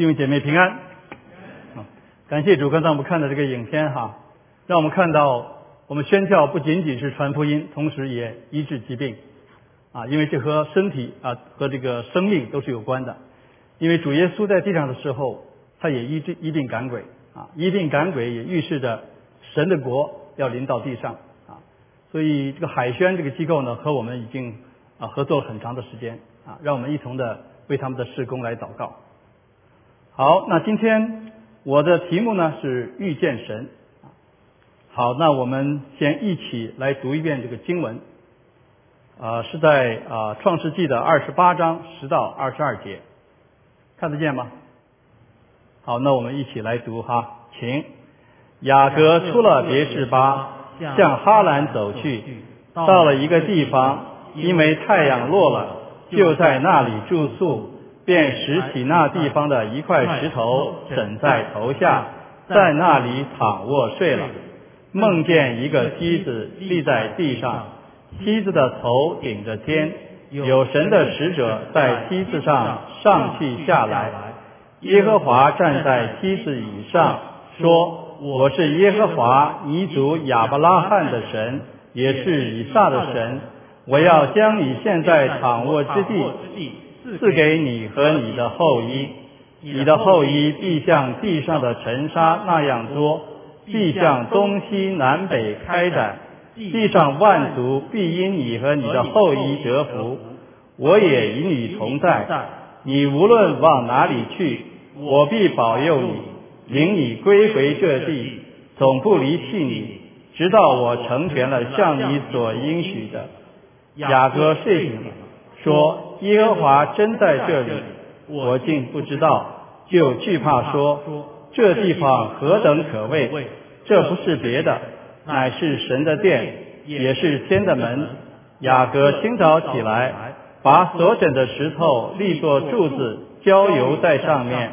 弟兄姐妹平安。啊，感谢主，刚才我们看的这个影片哈，让我们看到我们宣教不仅仅是传福音，同时也医治疾病啊，因为这和身体啊和这个生命都是有关的。因为主耶稣在地上的时候，他也医治医病赶鬼啊，医病赶鬼也预示着神的国要临到地上啊。所以这个海宣这个机构呢，和我们已经啊合作了很长的时间啊，让我们一同的为他们的事工来祷告。好，那今天我的题目呢是遇见神。好，那我们先一起来读一遍这个经文，啊，是在啊创世纪的二十八章十到二十二节，看得见吗？好，那我们一起来读哈，请雅各出了别是巴，向哈兰走去，到了一个地方，因为太阳落了，就在那里住宿。便拾起那地方的一块石头，枕在头下，在那里躺卧睡了。梦见一个梯子立在地上，梯子的头顶着天，有神的使者在梯子上上去下来。耶和华站在梯子以上，说：“我是耶和华，尼族亚伯拉罕的神，也是以撒的神。我要将你现在躺卧之地。”赐给你和你的后裔，你的后裔必像地上的尘沙那样多，必向东西南北开展，地上万族必因你和你的后裔得福。我也与你同在，你无论往哪里去，我必保佑你，领你归回这地，总不离弃你，直到我成全了向你所应许的。雅各睡醒了，说。耶和华真在这里，我竟不知道，就惧怕说：这地方何等可畏！这不是别的，乃是神的殿，也是天的门。雅各清早起来，把所枕的石头立作柱子，浇油在上面，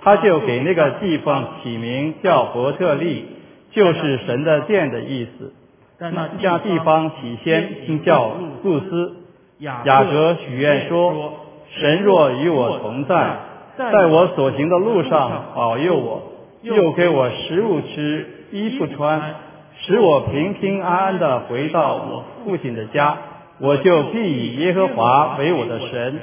他就给那个地方起名叫伯特利，就是神的殿的意思。那家地方起先叫路斯。雅各许愿说：“神若与我同在，在我所行的路上保佑我，又给我食物吃、衣服穿，使我平平安安地回到我父亲的家，我就必以耶和华为我的神。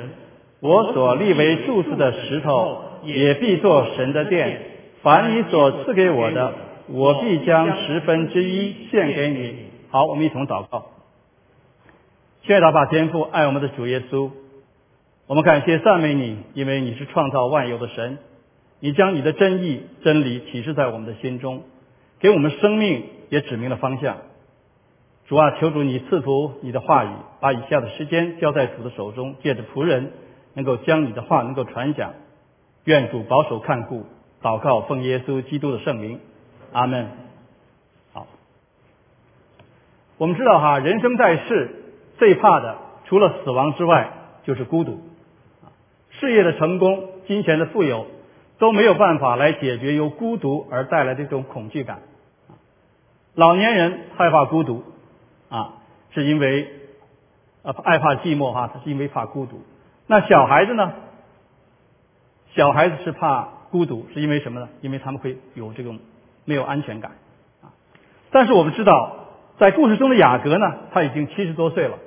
我所立为柱子的石头，也必做神的殿。凡你所赐给我的，我必将十分之一献给你。”好，我们一同祷告。谢大把天父爱我们的主耶稣，我们感谢赞美你，因为你是创造万有的神，你将你的真意真理启示在我们的心中，给我们生命也指明了方向。主啊，求主你赐福你的话语，把以下的时间交在主的手中，借着仆人能够将你的话能够传讲。愿主保守看顾，祷告奉耶稣基督的圣名，阿门。好，我们知道哈，人生在世。最怕的，除了死亡之外，就是孤独。事业的成功、金钱的富有，都没有办法来解决由孤独而带来的这种恐惧感。老年人害怕孤独，啊，是因为呃害怕寂寞哈，他是因为怕孤独。那小孩子呢？小孩子是怕孤独，是因为什么呢？因为他们会有这种没有安全感。啊，但是我们知道，在故事中的雅各呢，他已经七十多岁了。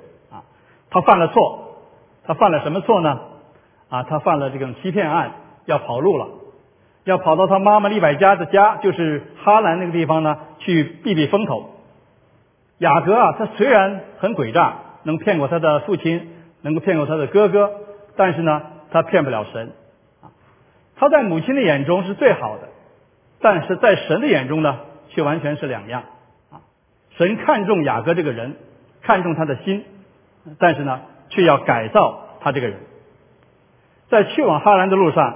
他犯了错，他犯了什么错呢？啊，他犯了这种欺骗案，要跑路了，要跑到他妈妈利百加的家，就是哈兰那个地方呢，去避避风头。雅各啊，他虽然很诡诈，能骗过他的父亲，能够骗过他的哥哥，但是呢，他骗不了神。啊，他在母亲的眼中是最好的，但是在神的眼中呢，却完全是两样。啊，神看重雅各这个人，看重他的心。但是呢，却要改造他这个人。在去往哈兰的路上，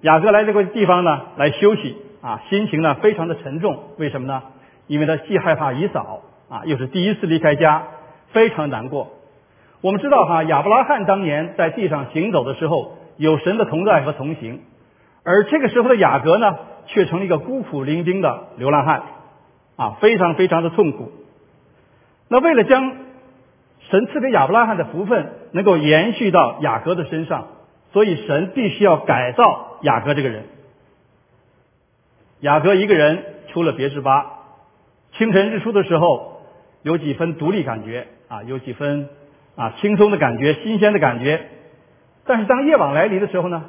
雅各来这个地方呢，来休息啊，心情呢非常的沉重。为什么呢？因为他既害怕以扫啊，又是第一次离开家，非常难过。我们知道哈，亚伯拉罕当年在地上行走的时候，有神的同在和同行，而这个时候的雅各呢，却成了一个孤苦伶仃的流浪汉啊，非常非常的痛苦。那为了将神赐给亚伯拉罕的福分能够延续到雅各的身上，所以神必须要改造雅各这个人。雅各一个人出了别是巴，清晨日出的时候有几分独立感觉啊，有几分啊轻松的感觉、新鲜的感觉。但是当夜晚来临的时候呢，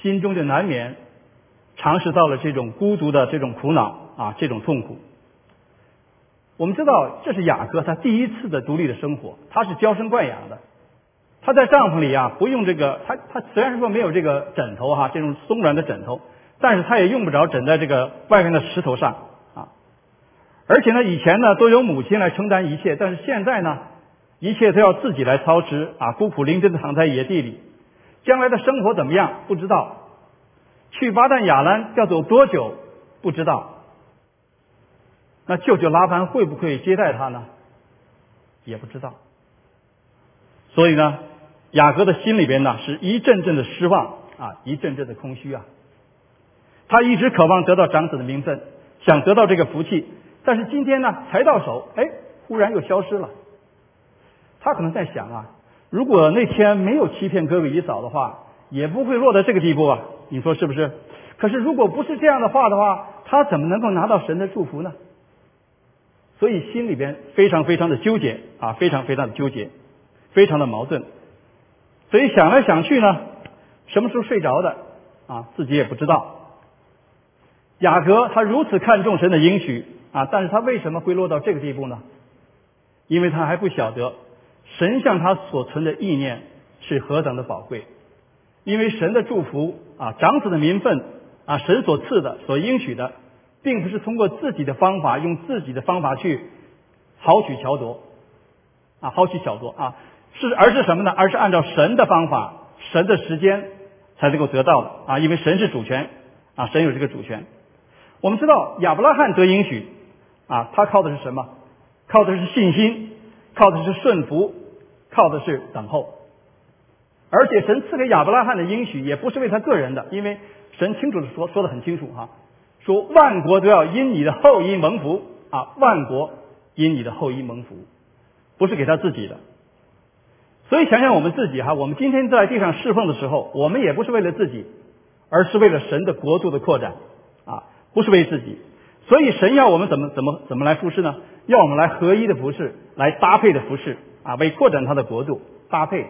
心中就难免尝试到了这种孤独的这种苦恼啊，这种痛苦。我们知道这是雅各他第一次的独立的生活，他是娇生惯养的，他在帐篷里啊不用这个，他他虽然说没有这个枕头哈，这种松软的枕头。但是他也用不着枕在这个外面的石头上啊，而且呢，以前呢都由母亲来承担一切，但是现在呢，一切都要自己来操持啊，孤苦伶仃的躺在野地里，将来的生活怎么样不知道，去巴旦亚兰要走多久不知道，那舅舅拉班会不会接待他呢？也不知道，所以呢，雅各的心里边呢是一阵阵的失望啊，一阵阵的空虚啊。他一直渴望得到长子的名分，想得到这个福气，但是今天呢，才到手，哎，忽然又消失了。他可能在想啊，如果那天没有欺骗哥哥姨嫂的话，也不会落到这个地步啊。你说是不是？可是如果不是这样的话的话，他怎么能够拿到神的祝福呢？所以心里边非常非常的纠结啊，非常非常的纠结，非常的矛盾。所以想来想去呢，什么时候睡着的啊，自己也不知道。雅各他如此看重神的应许啊，但是他为什么会落到这个地步呢？因为他还不晓得神向他所存的意念是何等的宝贵。因为神的祝福啊，长子的名分啊，神所赐的、所应许的，并不是通过自己的方法，用自己的方法去豪取巧夺啊，豪取巧夺啊，是而是什么呢？而是按照神的方法、神的时间才能够得到的啊，因为神是主权啊，神有这个主权。我们知道亚伯拉罕得应许啊，他靠的是什么？靠的是信心，靠的是顺服，靠的是等候。而且神赐给亚伯拉罕的应许也不是为他个人的，因为神清楚的说说的很清楚哈，说万国都要因你的后裔蒙福啊，万国因你的后裔蒙福，不是给他自己的。所以想想我们自己哈，我们今天在地上侍奉的时候，我们也不是为了自己，而是为了神的国度的扩展啊。不是为自己，所以神要我们怎么怎么怎么来服侍呢？要我们来合一的服侍，来搭配的服侍啊，为扩展他的国度搭配。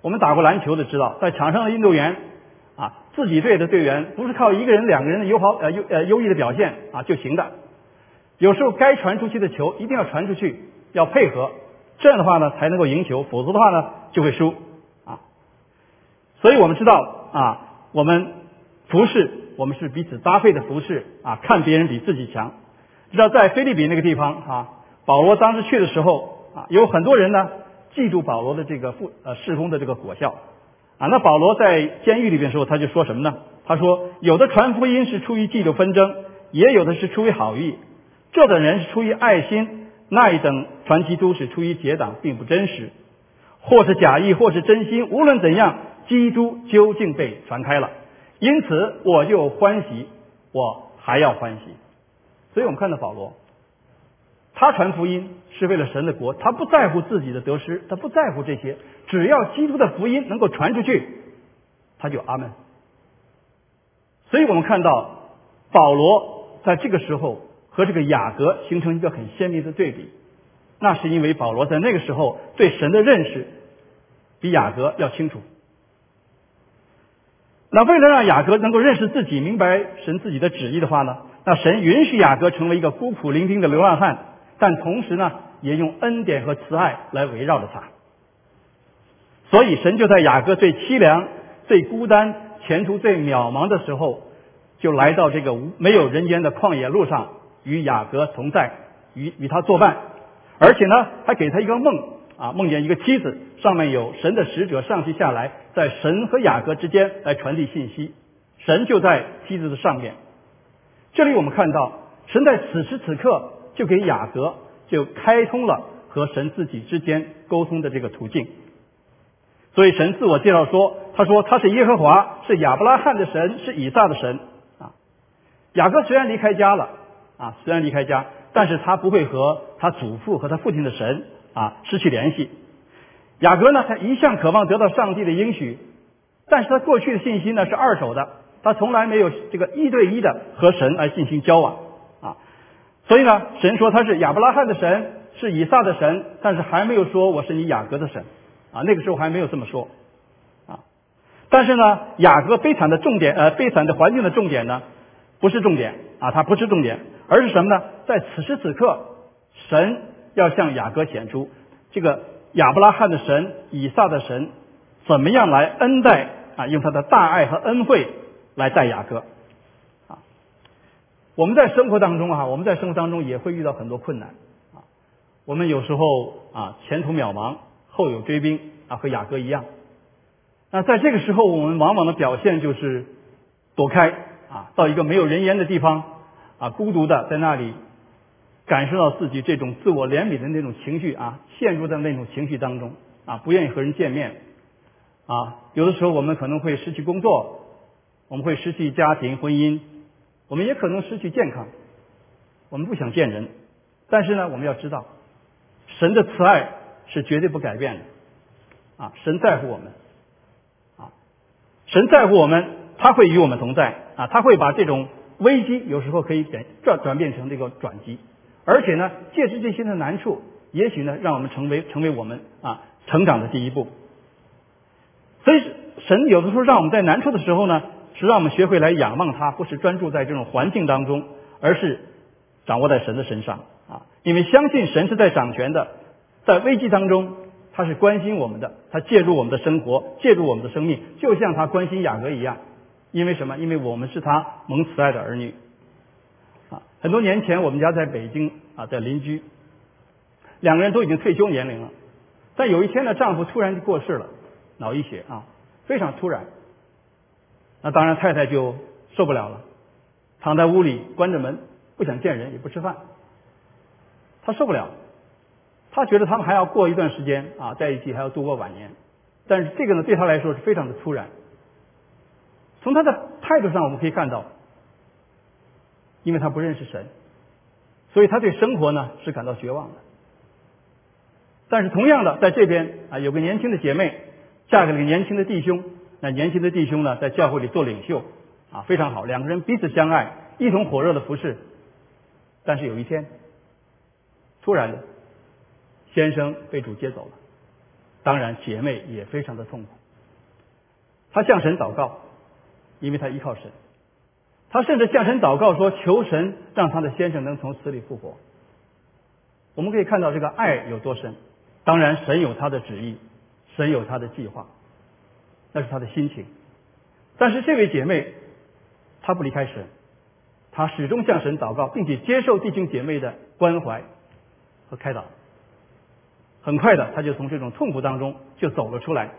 我们打过篮球的知道，在场上的运动员啊，自己队的队员不是靠一个人、两个人的友好呃优呃优异的表现啊就行的。有时候该传出去的球一定要传出去，要配合，这样的话呢才能够赢球，否则的话呢就会输啊。所以我们知道啊，我们服饰。我们是彼此搭配的服饰啊，看别人比自己强。知道在菲律宾那个地方啊，保罗当时去的时候啊，有很多人呢记住保罗的这个复呃事工的这个果效啊。那保罗在监狱里边时候，他就说什么呢？他说有的传福音是出于嫉妒纷争，也有的是出于好意。这等人是出于爱心，那一等传基督是出于结党，并不真实，或是假意，或是真心。无论怎样，基督究竟被传开了。因此，我就欢喜，我还要欢喜。所以我们看到保罗，他传福音是为了神的国，他不在乎自己的得失，他不在乎这些，只要基督的福音能够传出去，他就阿门。所以我们看到保罗在这个时候和这个雅各形成一个很鲜明的对比，那是因为保罗在那个时候对神的认识比雅各要清楚。那为了让雅各能够认识自己、明白神自己的旨意的话呢？那神允许雅各成为一个孤苦伶仃的流浪汉，但同时呢，也用恩典和慈爱来围绕着他。所以神就在雅各最凄凉、最孤单、前途最渺茫的时候，就来到这个没有人烟的旷野路上，与雅各同在，与与他作伴，而且呢，还给他一个梦。啊，梦见一个妻子，上面有神的使者上去下来，在神和雅各之间来传递信息。神就在梯子的上面。这里我们看到，神在此时此刻就给雅各就开通了和神自己之间沟通的这个途径。所以神自我介绍说：“他说他是耶和华，是亚伯拉罕的神，是以撒的神。”啊，雅各虽然离开家了，啊，虽然离开家，但是他不会和他祖父和他父亲的神。啊，失去联系。雅各呢，他一向渴望得到上帝的应许，但是他过去的信息呢是二手的，他从来没有这个一对一的和神来进行交往。所以呢，神说他是亚伯拉罕的神，是以撒的神，但是还没有说我是你雅各的神啊。那个时候还没有这么说啊。但是呢，雅各悲惨的重点呃，悲惨的环境的重点呢，不是重点啊，它不是重点，而是什么呢？在此时此刻，神要向雅各显出这个亚伯拉罕的神、以撒的神怎么样来恩待啊，用他的大爱和恩惠来待雅各。我们在生活当中啊，我们在生活当中也会遇到很多困难啊。我们有时候啊，前途渺茫，后有追兵啊，和雅各一样。那在这个时候，我们往往的表现就是躲开啊，到一个没有人烟的地方啊，孤独的在那里。感受到自己这种自我怜悯的那种情绪啊，陷入在那种情绪当中啊，不愿意和人见面啊。有的时候我们可能会失去工作，我们会失去家庭婚姻，我们也可能失去健康。我们不想见人，但是呢，我们要知道，神的慈爱是绝对不改变的啊。神在乎我们啊，神在乎我们，他会与我们同在啊，他会把这种危机有时候可以转转转变成这个转机。而且呢，借着这些的难处，也许呢，让我们成为成为我们啊成长的第一步。所以，神有的时候让我们在难处的时候呢，是让我们学会来仰望他，不是专注在这种环境当中，而是掌握在神的身上啊。因为相信神是在掌权的，在危机当中，他是关心我们的，他介入我们的生活，介入我们的生命，就像他关心雅各一样。因为什么？因为我们是他蒙慈爱的儿女啊。很多年前，我们家在北京啊，在邻居，两个人都已经退休年龄了。但有一天呢，丈夫突然就过世了，脑溢血啊，非常突然。那当然，太太就受不了了，躺在屋里关着门，不想见人，也不吃饭。她受不了，她觉得他们还要过一段时间啊，在一起还要度过晚年。但是这个呢，对她来说是非常的突然。从她的态度上，我们可以看到。因为他不认识神，所以他对生活呢是感到绝望的。但是同样的，在这边啊，有个年轻的姐妹嫁给了个年轻的弟兄，那年轻的弟兄呢在教会里做领袖啊，非常好，两个人彼此相爱，一同火热的服侍。但是有一天，突然的，先生被主接走了，当然姐妹也非常的痛苦。她向神祷告，因为她依靠神。他甚至向神祷告说：“求神让他的先生能从死里复活。”我们可以看到这个爱有多深。当然，神有他的旨意，神有他的计划，那是他的心情。但是这位姐妹，她不离开神，她始终向神祷告，并且接受弟兄姐妹的关怀和开导。很快的，她就从这种痛苦当中就走了出来，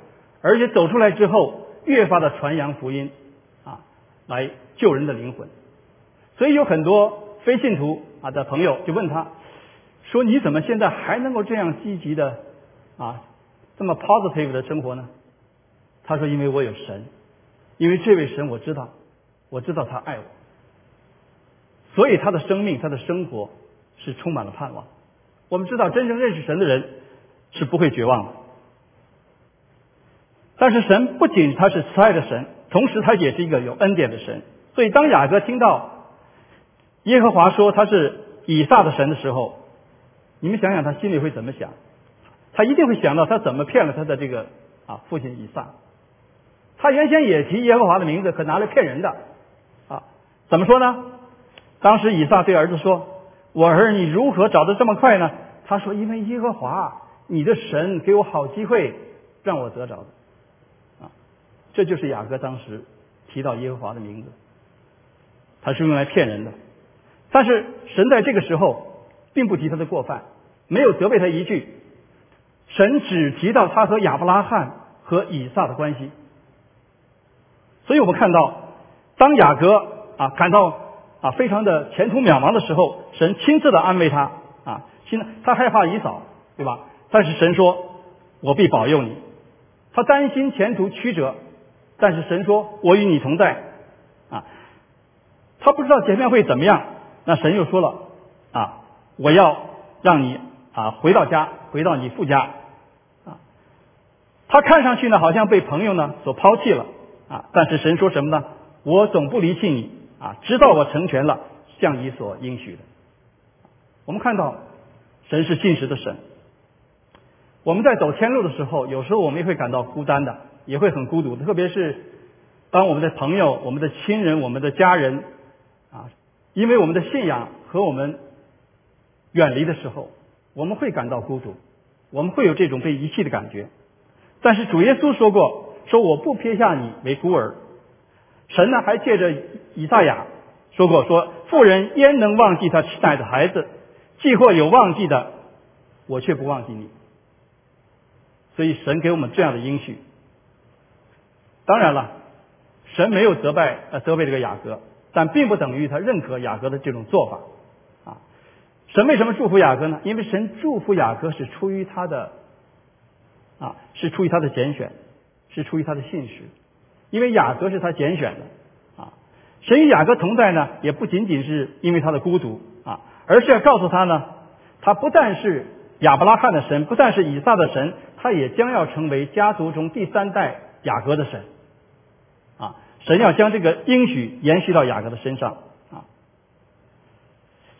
而且走出来之后，越发的传扬福音。啊来救人的灵魂，所以有很多非信徒啊的朋友就问他，说你怎么现在还能够这样积极的啊这么 positive 的生活呢？他说因为我有神，因为这位神我知道，我知道他爱我，所以他的生命他的生活是充满了盼望。我们知道真正认识神的人是不会绝望的，但是神不仅他是慈爱的神。同时，他也是一个有恩典的神。所以，当雅各听到耶和华说他是以撒的神的时候，你们想想他心里会怎么想？他一定会想到他怎么骗了他的这个啊父亲以撒。他原先也提耶和华的名字，可拿来骗人的啊？怎么说呢？当时以撒对儿子说：“我儿，你如何找的这么快呢？”他说：“因为耶和华你的神给我好机会，让我得着的。”啊这就是雅各当时提到耶和华的名字，他是用来骗人的。但是神在这个时候并不提他的过犯，没有责备他一句。神只提到他和亚伯拉罕和以撒的关系。所以我们看到，当雅各啊感到啊非常的前途渺茫的时候，神亲自的安慰他啊，亲他害怕以扫，对吧？但是神说：“我必保佑你。”他担心前途曲折。但是神说：“我与你同在。”啊，他不知道前面会怎么样。那神又说了：“啊，我要让你啊回到家，回到你父家。”啊，他看上去呢，好像被朋友呢所抛弃了。啊，但是神说什么呢？我总不离弃你啊，直到我成全了像你所应许的。我们看到神是信实的神。我们在走天路的时候，有时候我们也会感到孤单的，也会很孤独。特别是当我们的朋友、我们的亲人、我们的家人啊，因为我们的信仰和我们远离的时候，我们会感到孤独，我们会有这种被遗弃的感觉。但是主耶稣说过：“说我不撇下你为孤儿。”神呢，还借着以赛亚说过：“说妇人焉能忘记她吃奶的孩子？既或有忘记的，我却不忘记你。”所以神给我们这样的应许。当然了，神没有责备呃责备这个雅各，但并不等于他认可雅各的这种做法啊。神为什么祝福雅各呢？因为神祝福雅各是出于他的啊，是出于他的拣选，是出于他的信实。因为雅各是他拣选的啊。神与雅各同在呢，也不仅仅是因为他的孤独啊，而是要告诉他呢，他不但是亚伯拉罕的神，不但是以撒的神。他也将要成为家族中第三代雅各的神，啊，神要将这个应许延续到雅各的身上，啊，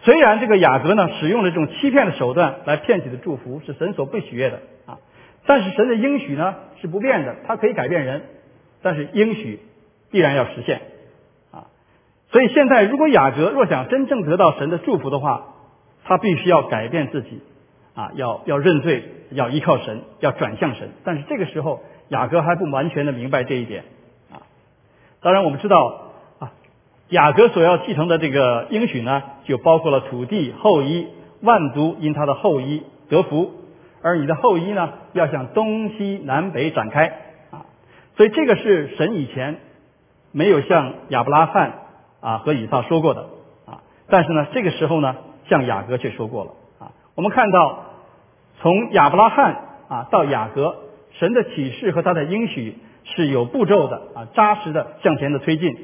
虽然这个雅各呢使用了这种欺骗的手段来骗取的祝福是神所不喜悦的，但是神的应许呢是不变的，它可以改变人，但是应许必然要实现，啊，所以现在如果雅各若想真正得到神的祝福的话，他必须要改变自己。啊，要要认罪，要依靠神，要转向神。但是这个时候，雅各还不完全的明白这一点。啊，当然我们知道啊，雅各所要继承的这个应许呢，就包括了土地、后裔、万族因他的后裔得福，而你的后裔呢，要向东西南北展开。啊，所以这个是神以前没有向亚伯拉罕啊和以撒说过的。啊，但是呢，这个时候呢，向雅各却说过了。啊，我们看到。从亚伯拉罕啊到雅各，神的启示和他的应许是有步骤的啊，扎实的向前的推进。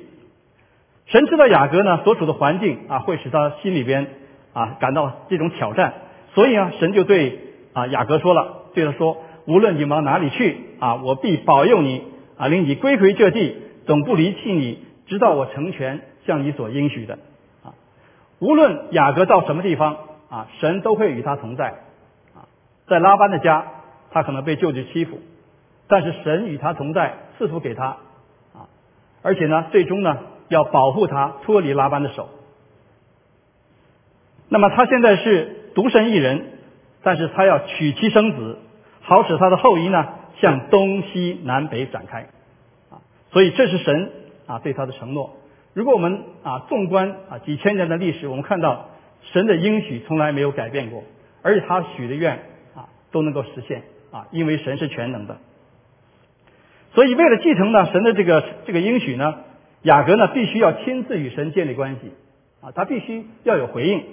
神知道雅各呢所处的环境啊会使他心里边啊感到这种挑战，所以啊神就对啊雅各说了，对他说：无论你往哪里去啊，我必保佑你啊，令你归回这地，总不离弃你，直到我成全向你所应许的啊。无论雅各到什么地方啊，神都会与他同在。啊在拉班的家，他可能被舅舅欺负，但是神与他同在，赐福给他啊，而且呢，最终呢，要保护他脱离拉班的手。那么他现在是独身一人，但是他要娶妻生子，好使他的后裔呢向东西南北展开啊。所以这是神啊对他的承诺。如果我们啊纵观啊几千年的历史，我们看到神的应许从来没有改变过，而且他许的愿啊。都能够实现啊，因为神是全能的。所以为了继承呢神的这个这个应许呢，雅各呢必须要亲自与神建立关系啊，他必须要有回应。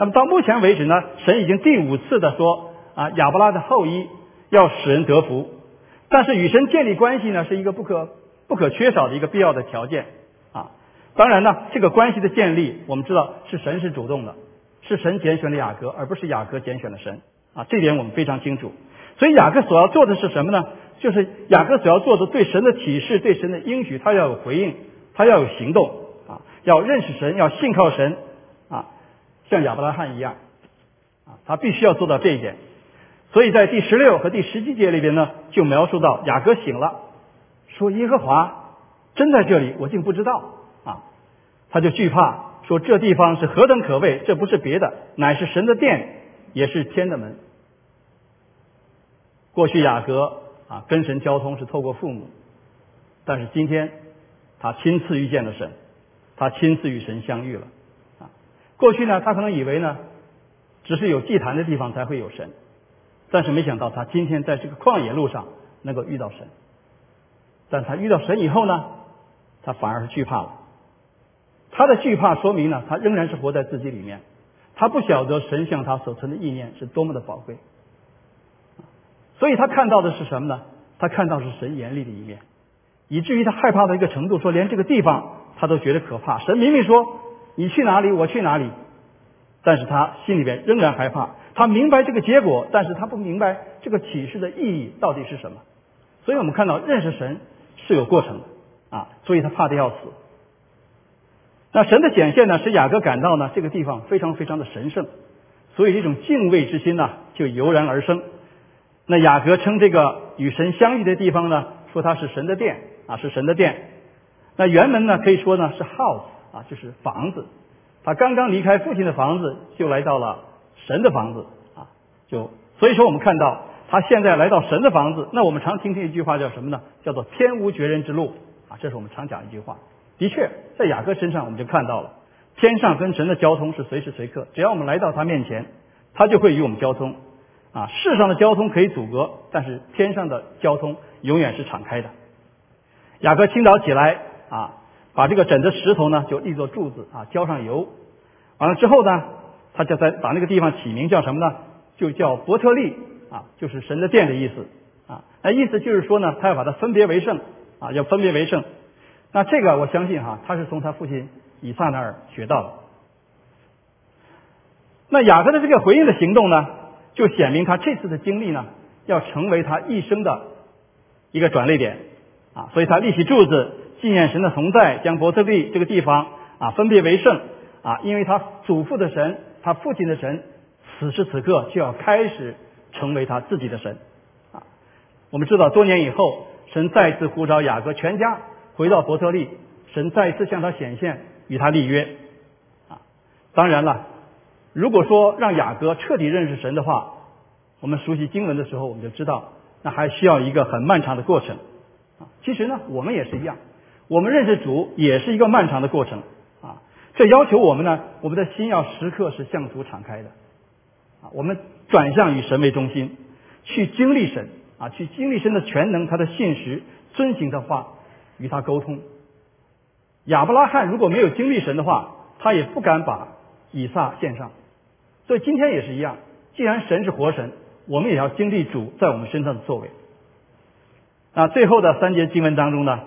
那么到目前为止呢，神已经第五次的说啊，亚伯拉的后裔要使人得福，但是与神建立关系呢是一个不可不可缺少的一个必要的条件啊。当然呢，这个关系的建立，我们知道是神是主动的，是神拣选了雅各，而不是雅各拣选了神。啊，这点我们非常清楚。所以雅各所要做的是什么呢？就是雅各所要做的对神的启示、对神的应许，他要有回应，他要有行动啊，要认识神，要信靠神，像亚伯拉罕一样啊，他必须要做到这一点。所以在第十六和第十七节里边呢，就描述到雅各醒了，说耶和华真在这里，我竟不知道啊，他就惧怕，说这地方是何等可畏，这不是别的，乃是神的殿。也是天的门。过去雅各啊跟神交通是透过父母，但是今天他亲自遇见了神，他亲自与神相遇了。过去呢他可能以为呢只是有祭坛的地方才会有神，但是没想到他今天在这个旷野路上能够遇到神，但他遇到神以后呢，他反而是惧怕了。他的惧怕说明呢他仍然是活在自己里面。他不晓得神向他所存的意念是多么的宝贵，所以他看到的是什么呢？他看到是神严厉的一面，以至于他害怕到一个程度，说连这个地方他都觉得可怕。神明明说你去哪里，我去哪里，但是他心里边仍然害怕。他明白这个结果，但是他不明白这个启示的意义到底是什么。所以我们看到认识神是有过程的啊，所以他怕的要死那神的显现呢，使雅各感到呢这个地方非常非常的神圣，所以这种敬畏之心呢就油然而生。那雅各称这个与神相遇的地方呢，说它是神的殿啊，是神的殿。那原文呢可以说呢是 house 啊，就是房子。他刚刚离开父亲的房子，就来到了神的房子啊，就所以说我们看到他现在来到神的房子。那我们常听听一句话叫什么呢？叫做天无绝人之路啊，这是我们常讲一句话。的确，在雅各身上我们就看到了，天上跟神的交通是随时随刻，只要我们来到他面前，他就会与我们交通。啊，世上的交通可以阻隔，但是天上的交通永远是敞开的。雅各清早起来啊，把这个枕的石头呢就立作柱子啊，浇上油，完了之后呢，他就在把那个地方起名叫什么呢？就叫伯特利啊，就是神的殿的意思啊。那意思就是说呢，他要把它分别为圣啊，要分别为圣。那这个我相信哈，他是从他父亲以撒那儿学到的。那雅各的这个回应的行动呢，就显明他这次的经历呢，要成为他一生的一个转捩点啊。所以他立起柱子，纪念神的同在，将伯特利这个地方啊分别为圣啊，因为他祖父的神，他父亲的神，此时此刻就要开始成为他自己的神啊。我们知道，多年以后，神再次呼召雅各全家。回到伯特利，神再次向他显现，与他立约。啊，当然了，如果说让雅各彻底认识神的话，我们熟悉经文的时候，我们就知道，那还需要一个很漫长的过程。啊，其实呢，我们也是一样，我们认识主也是一个漫长的过程。啊，这要求我们呢，我们的心要时刻是向主敞开的。啊，我们转向以神为中心，去经历神，啊，去经历神的全能，他的信实，遵行的话。与他沟通，亚伯拉罕如果没有经历神的话，他也不敢把以撒献上。所以今天也是一样，既然神是活神，我们也要经历主在我们身上的作为。那最后的三节经文当中呢，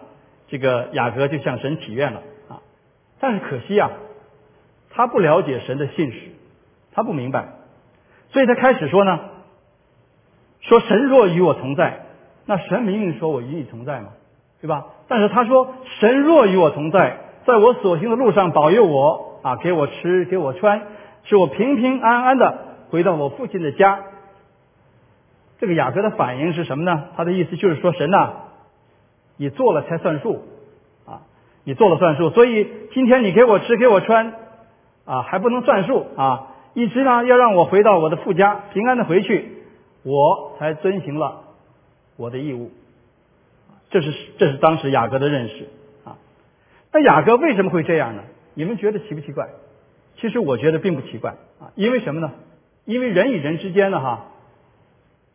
这个雅各就向神祈愿了啊，但是可惜啊，他不了解神的信使，他不明白，所以他开始说呢，说神若与我同在，那神明明说我与你同在嘛。对吧？但是他说：“神若与我同在，在我所行的路上保佑我啊，给我吃，给我穿，使我平平安安的回到我父亲的家。”这个雅各的反应是什么呢？他的意思就是说：“神呐，你做了才算数啊，你做了算数。所以今天你给我吃，给我穿啊，还不能算数啊，一直呢要让我回到我的父家平安的回去，我才遵行了我的义务。”这是这是当时雅各的认识啊。那雅各为什么会这样呢？你们觉得奇不奇怪？其实我觉得并不奇怪啊。因为什么呢？因为人与人之间呢，哈，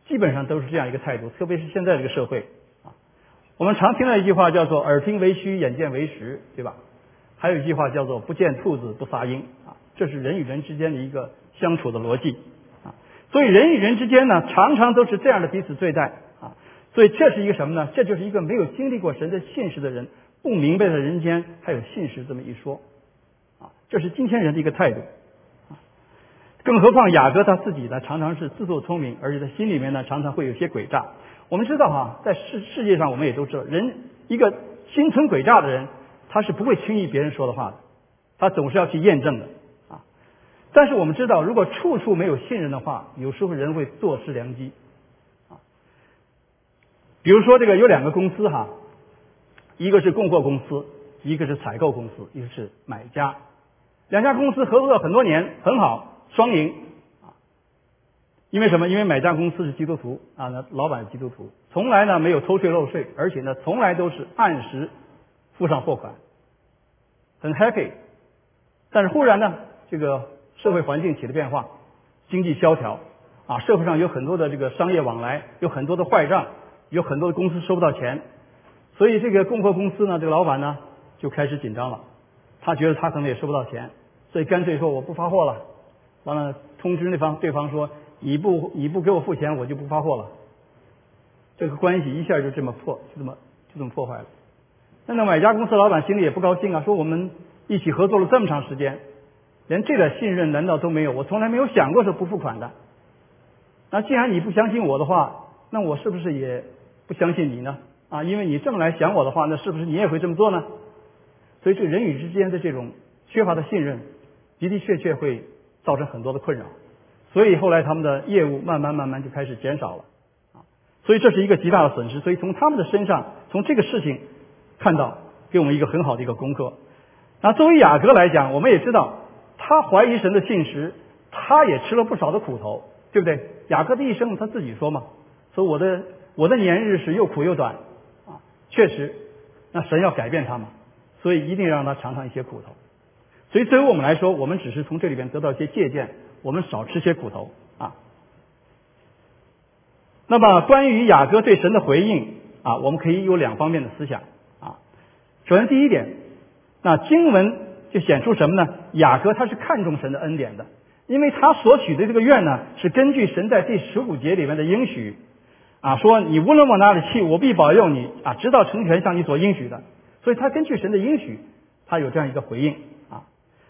基本上都是这样一个态度，特别是现在这个社会。我们常听到一句话叫做“耳听为虚，眼见为实”，对吧？还有一句话叫做“不见兔子不撒鹰”啊。这是人与人之间的一个相处的逻辑啊。所以人与人之间呢，常常都是这样的彼此对待。啊所以这是一个什么呢？这就是一个没有经历过神的信实的人，不明白的人间还有信实这么一说，啊，这是今天人的一个态度，啊，更何况雅各他自己呢，常常是自作聪明，而且他心里面呢，常常会有些诡诈。我们知道哈，在世世界上，我们也都知道，人一个心存诡诈的人，他是不会轻易别人说的话的，他总是要去验证的，啊，但是我们知道，如果处处没有信任的话，有时候人会坐失良机啊。比如说，这个有两个公司哈，一个是供货公司，一个是采购公司，一个是买家。两家公司合作了很多年，很好，双赢。因为什么？因为买家公司是基督徒啊，那老板是基督徒，从来呢没有偷税漏税，而且呢从来都是按时付上货款，很 happy。但是忽然呢，这个社会环境起了变化，经济萧条啊，社会上有很多的这个商业往来，有很多的坏账。有很多的公司收不到钱，所以这个供货公司呢，这个老板呢就开始紧张了。他觉得他可能也收不到钱，所以干脆说我不发货了。完了通知那方对方说你不你不给我付钱，我就不发货了。这个关系一下就这么破，就这么就这么破坏了。那那买家公司老板心里也不高兴啊，说我们一起合作了这么长时间，连这点信任难道都没有？我从来没有想过是不付款的。那既然你不相信我的话，那我是不是也？不相信你呢啊，因为你这么来想我的话，那是不是你也会这么做呢？所以这人与之间的这种缺乏的信任，的的确确会造成很多的困扰。所以后来他们的业务慢慢慢慢就开始减少了，啊，所以这是一个极大的损失。所以从他们的身上，从这个事情看到，给我们一个很好的一个功课。那作为雅各来讲，我们也知道，他怀疑神的信实，他也吃了不少的苦头，对不对？雅各的一生他自己说嘛，说我的我的年日是又苦又短，啊，确实，那神要改变他嘛，所以一定让他尝尝一些苦头。所以对于我们来说，我们只是从这里边得到一些借鉴。我们少吃些苦头啊。那么关于雅各对神的回应啊，我们可以有两方面的思想啊。首先第一点，那经文就显出什么呢？雅各他是看重神的恩典的，因为他所许的这个愿呢，是根据神在第十五节里面的应许啊，说你无论往哪里去，我必保佑你啊，直到成全像你所应许的。所以他根据神的应许，他有这样一个回应。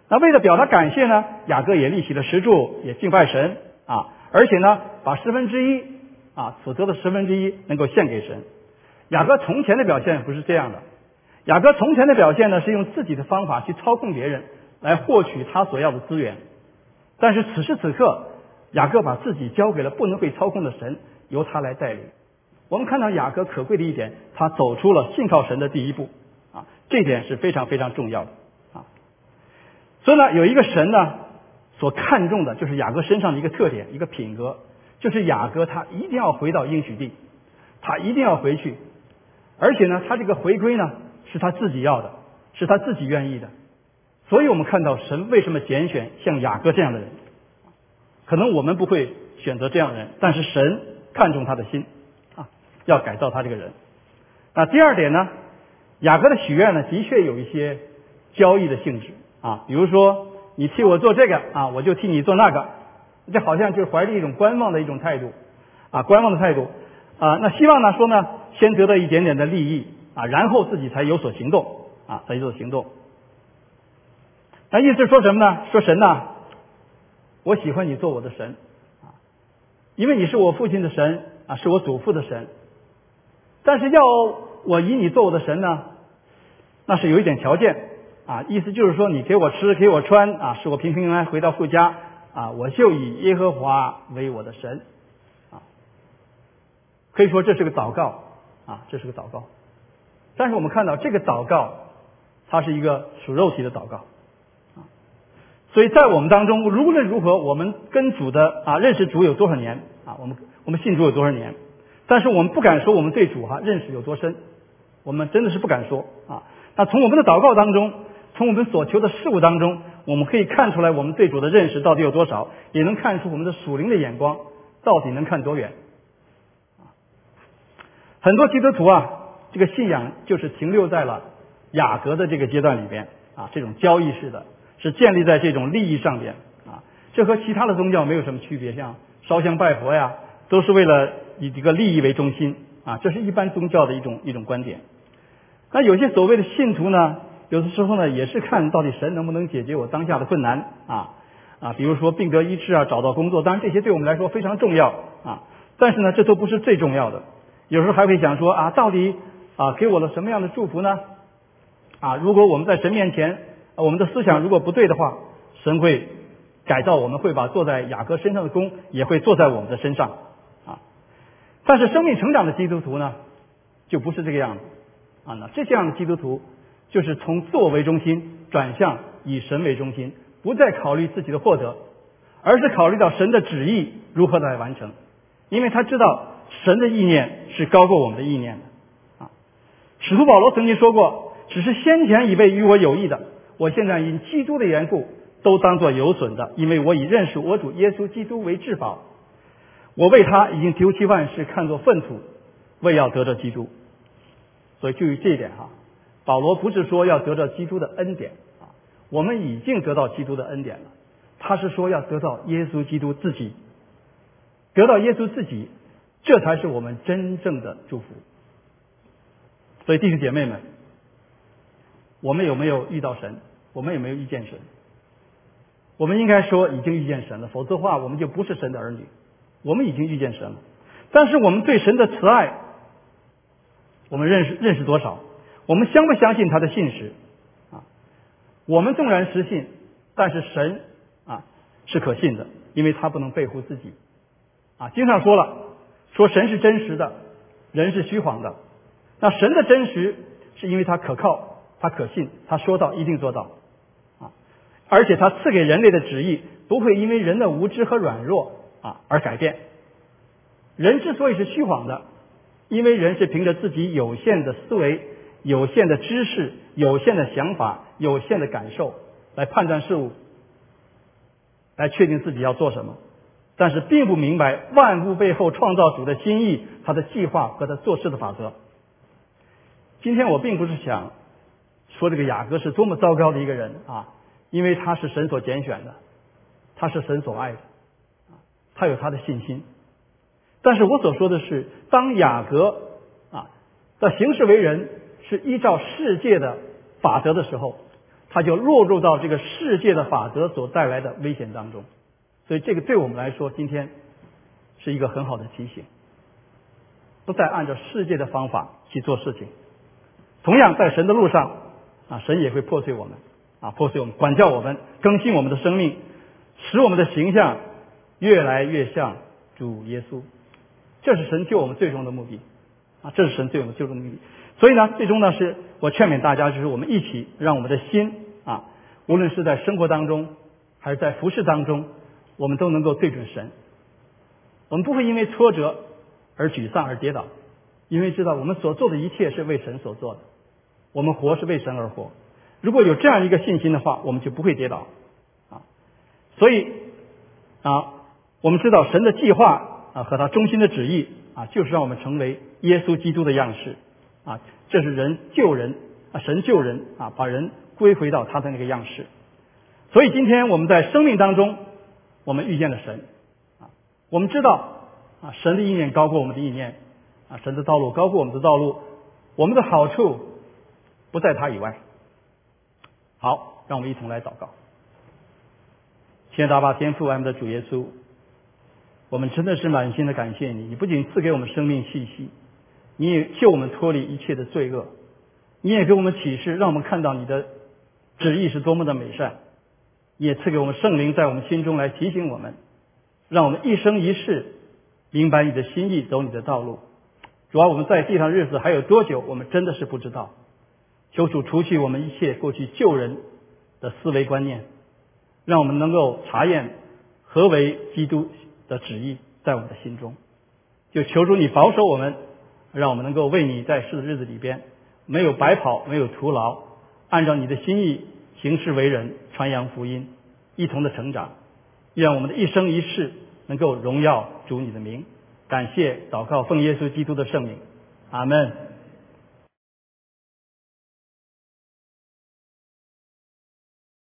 那为了表达感谢呢，雅各也立起了石柱，也敬拜神啊，而且呢，把十分之一啊所得的十分之一能够献给神。雅各从前的表现不是这样的，雅各从前的表现呢是用自己的方法去操控别人，来获取他所要的资源。但是此时此刻，雅各把自己交给了不能被操控的神，由他来带领。我们看到雅各可贵的一点，他走出了信靠神的第一步啊，这点是非常非常重要的。所以呢，有一个神呢所看重的，就是雅各身上的一个特点，一个品格，就是雅各他一定要回到应许地，他一定要回去，而且呢，他这个回归呢是他自己要的，是他自己愿意的。所以我们看到神为什么拣选像雅各这样的人，可能我们不会选择这样的人，但是神看重他的心啊，要改造他这个人。那第二点呢，雅各的许愿呢，的确有一些交易的性质。啊，比如说你替我做这个啊，我就替你做那个，这好像就是怀着一种观望的一种态度，啊，观望的态度啊，那希望呢说呢，先得到一点点的利益啊，然后自己才有所行动啊，才有所行动。那意思说什么呢？说神呐，我喜欢你做我的神啊，因为你是我父亲的神啊，是我祖父的神，但是要我以你做我的神呢，那是有一点条件。啊，意思就是说，你给我吃，给我穿，啊，使我平平安安回到父家，啊，我就以耶和华为我的神，啊，可以说这是个祷告，啊，这是个祷告。但是我们看到这个祷告，它是一个属肉体的祷告，啊，所以在我们当中，无论如何，我们跟主的啊认识主有多少年，啊，我们我们信主有多少年，但是我们不敢说我们对主哈认识有多深，我们真的是不敢说啊。那从我们的祷告当中。从我们所求的事物当中，我们可以看出来我们对主的认识到底有多少，也能看出我们的属灵的眼光到底能看多远。很多基督徒啊，这个信仰就是停留在了雅各的这个阶段里边啊，这种交易式的，是建立在这种利益上边啊，这和其他的宗教没有什么区别，像烧香拜佛呀，都是为了以这个利益为中心啊，这是一般宗教的一种一种观点。那有些所谓的信徒呢？有的时候呢，也是看到底神能不能解决我当下的困难啊啊，比如说病得医治啊，找到工作，当然这些对我们来说非常重要啊。但是呢，这都不是最重要的。有时候还会想说啊，到底啊给我了什么样的祝福呢？啊，如果我们在神面前，我们的思想如果不对的话，神会改造我们，会把坐在雅各身上的功也会坐在我们的身上啊。但是生命成长的基督徒呢，就不是这个样子啊。那这样的基督徒。就是从作为中心转向以神为中心，不再考虑自己的获得，而是考虑到神的旨意如何来完成。因为他知道神的意念是高过我们的意念的。啊，使徒保罗曾经说过：“只是先前以为与我有益的，我现在因基督的缘故，都当作有损的，因为我以认识我主耶稣基督为至宝。我为他已经丢弃万事，看作粪土，为要得着基督。”所以注意这一点哈。保罗不是说要得到基督的恩典啊，我们已经得到基督的恩典了。他是说要得到耶稣基督自己，得到耶稣自己，这才是我们真正的祝福。所以弟兄姐妹们，我们有没有遇到神？我们有没有遇见神？我们应该说已经遇见神了，否则的话我们就不是神的儿女。我们已经遇见神了，但是我们对神的慈爱，我们认识认识多少？我们相不相信他的信实？啊，我们纵然失信，但是神啊是可信的，因为他不能背乎自己。啊，经上说了，说神是真实的，人是虚谎的。那神的真实是因为他可靠，他可信，他说到一定做到。啊，而且他赐给人类的旨意不会因为人的无知和软弱啊而改变。人之所以是虚谎的，因为人是凭着自己有限的思维、有限的知识、有限的想法、有限的感受来判断事物，来确定自己要做什么，但是并不明白万物背后创造主的心意、他的计划和他做事的法则。今天我并不是想说这个雅各是多么糟糕的一个人啊，因为他是神所拣选的，他是神所爱的，他有他的信心。但是我所说的是，当雅各啊的行事为人是依照世界的法则的时候，他就落入到这个世界的法则所带来的危险当中。所以这个对我们来说，今天是一个很好的提醒，不再按照世界的方法去做事情。同样，在神的路上啊，神也会破碎我们啊，破碎我们，管教我们，更新我们的生命，使我们的形象越来越像主耶稣。这是神救我们最终的目的，啊，这是神对我们救的目的。所以呢，最终呢，是我劝勉大家，就是我们一起让我们的心啊，无论是在生活当中，还是在服饰当中，我们都能够对准神。我们不会因为挫折而沮丧而跌倒，因为知道我们所做的一切是为神所做的，我们活是为神而活。如果有这样一个信心的话，我们就不会跌倒啊。所以啊，我们知道神的计划。啊，和他中心的旨意啊，就是让我们成为耶稣基督的样式啊，这是人救人啊，神救人啊，把人归回到他的那个样式。所以今天我们在生命当中，我们遇见了神啊，我们知道啊，神的意念高过我们的意念啊，神的道路高过我们的道路，我们的好处不在他以外。好，让我们一同来祷告。亲爱的阿爸天父，我们的主耶稣。我们真的是满心的感谢你，你不仅赐给我们生命气息，你也救我们脱离一切的罪恶，你也给我们启示，让我们看到你的旨意是多么的美善，也赐给我们圣灵在我们心中来提醒我们，让我们一生一世明白你的心意，走你的道路。主要我们在地上日子还有多久，我们真的是不知道。求主除去我们一切过去救人的思维观念，让我们能够查验何为基督。的旨意在我们的心中，就求主你保守我们，让我们能够为你在世的日子里边没有白跑，没有徒劳，按照你的心意行事为人，传扬福音，一同的成长，愿我们的一生一世能够荣耀主你的名。感谢祷告，奉耶稣基督的圣名，阿门。